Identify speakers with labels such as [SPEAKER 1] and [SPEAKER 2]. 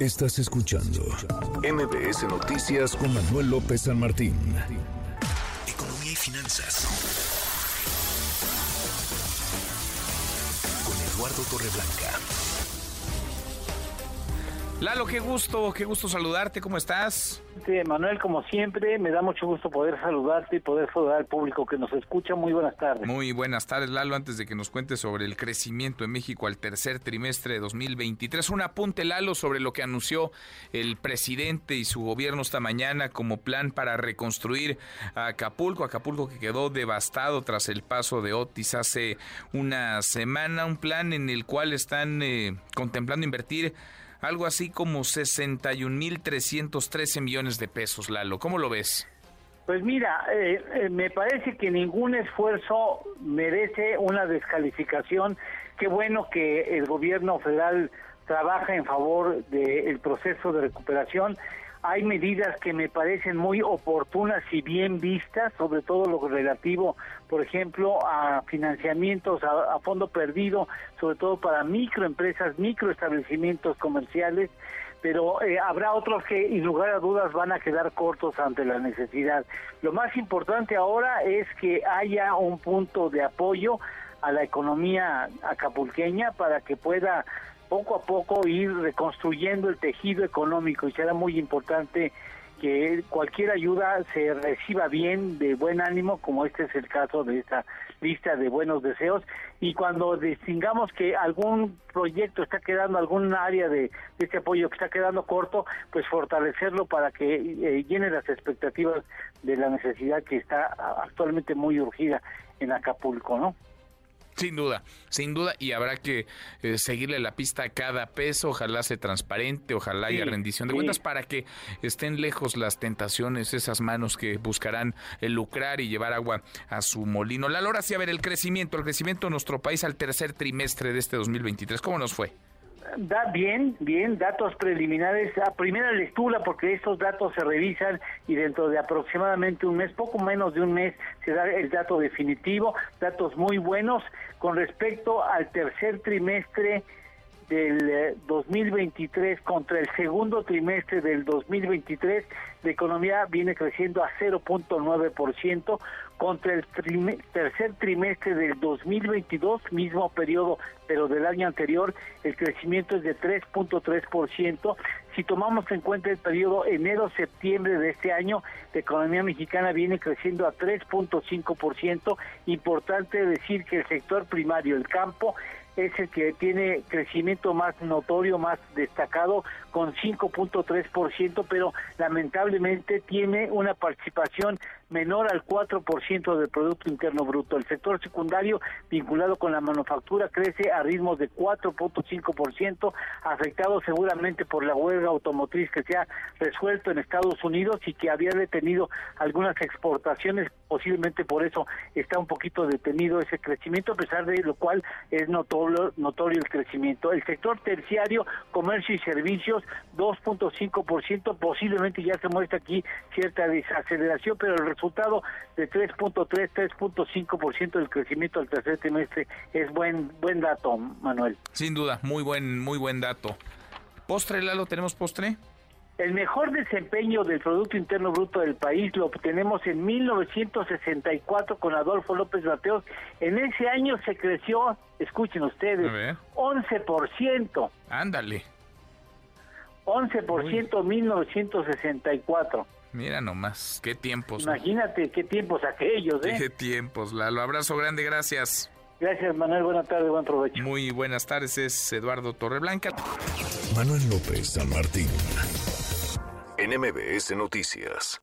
[SPEAKER 1] Estás escuchando MBS Noticias con Manuel López San Martín. Economía y finanzas. Con Eduardo Torreblanca.
[SPEAKER 2] Lalo, qué gusto, qué gusto saludarte, ¿cómo estás?
[SPEAKER 3] Sí, Manuel, como siempre, me da mucho gusto poder saludarte y poder saludar al público que nos escucha. Muy buenas tardes.
[SPEAKER 2] Muy buenas tardes, Lalo. Antes de que nos cuentes sobre el crecimiento en México al tercer trimestre de 2023, un apunte, Lalo, sobre lo que anunció el presidente y su gobierno esta mañana como plan para reconstruir Acapulco. Acapulco que quedó devastado tras el paso de Otis hace una semana. Un plan en el cual están eh, contemplando invertir algo así como 61.313 millones de pesos, Lalo. ¿Cómo lo ves?
[SPEAKER 3] Pues mira, eh, eh, me parece que ningún esfuerzo merece una descalificación. Qué bueno que el gobierno federal trabaja en favor del proceso de recuperación hay medidas que me parecen muy oportunas y bien vistas, sobre todo lo relativo, por ejemplo, a financiamientos a, fondo perdido, sobre todo para microempresas, microestablecimientos comerciales, pero eh, habrá otros que, sin lugar a dudas, van a quedar cortos ante la necesidad. Lo más importante ahora es que haya un punto de apoyo a la economía acapulqueña para que pueda poco a poco ir reconstruyendo el tejido económico y será muy importante que cualquier ayuda se reciba bien, de buen ánimo, como este es el caso de esta lista de buenos deseos, y cuando distingamos que algún proyecto está quedando, algún área de, este apoyo que está quedando corto, pues fortalecerlo para que eh, llene las expectativas de la necesidad que está actualmente muy urgida en Acapulco, ¿no?
[SPEAKER 2] Sin duda, sin duda, y habrá que eh, seguirle la pista a cada peso, ojalá sea transparente, ojalá haya rendición de cuentas para que estén lejos las tentaciones, esas manos que buscarán el lucrar y llevar agua a su molino. La Lora, sí, a ver, el crecimiento, el crecimiento de nuestro país al tercer trimestre de este 2023, ¿cómo nos fue?
[SPEAKER 3] Da bien, bien, datos preliminares. A primera lectura porque estos datos se revisan y dentro de aproximadamente un mes, poco menos de un mes, se da el dato definitivo, datos muy buenos. Con respecto al tercer trimestre del 2023 eh, contra el segundo trimestre del 2023, la economía viene creciendo a 0.9%, contra el tercer trimestre del 2022, mismo periodo, pero del año anterior, el crecimiento es de 3.3%. Si tomamos en cuenta el periodo enero-septiembre de este año, la economía mexicana viene creciendo a 3.5%. Importante decir que el sector primario, el campo, es el que tiene crecimiento más notorio, más destacado, con 5.3%, pero lamentablemente tiene una participación menor al 4% del Producto Interno Bruto. El sector secundario vinculado con la manufactura crece a ritmos de 4.5%, afectado seguramente por la huelga automotriz que se ha resuelto en Estados Unidos y que había detenido algunas exportaciones, posiblemente por eso está un poquito detenido ese crecimiento, a pesar de lo cual es notorio, notorio el crecimiento. El sector terciario, comercio y servicios, 2.5%, posiblemente ya se muestra aquí cierta desaceleración, pero el resultado de 3.3, 3.5% del crecimiento del tercer trimestre es buen buen dato, Manuel.
[SPEAKER 2] Sin duda, muy buen muy buen dato. Postre, Lalo, ¿tenemos postre?
[SPEAKER 3] El mejor desempeño del Producto Interno Bruto del país lo obtenemos en 1964 con Adolfo López Mateos. En ese año se creció, escuchen ustedes, 11%.
[SPEAKER 2] Ándale.
[SPEAKER 3] 11% 1964.
[SPEAKER 2] Mira nomás, qué tiempos.
[SPEAKER 3] Imagínate qué tiempos aquellos, ¿eh?
[SPEAKER 2] Qué tiempos, Lalo. Abrazo grande, gracias.
[SPEAKER 3] Gracias, Manuel. Buenas tardes, buen provecho.
[SPEAKER 2] Muy buenas tardes, es Eduardo Torreblanca.
[SPEAKER 1] Manuel López San Martín. NMBS Noticias.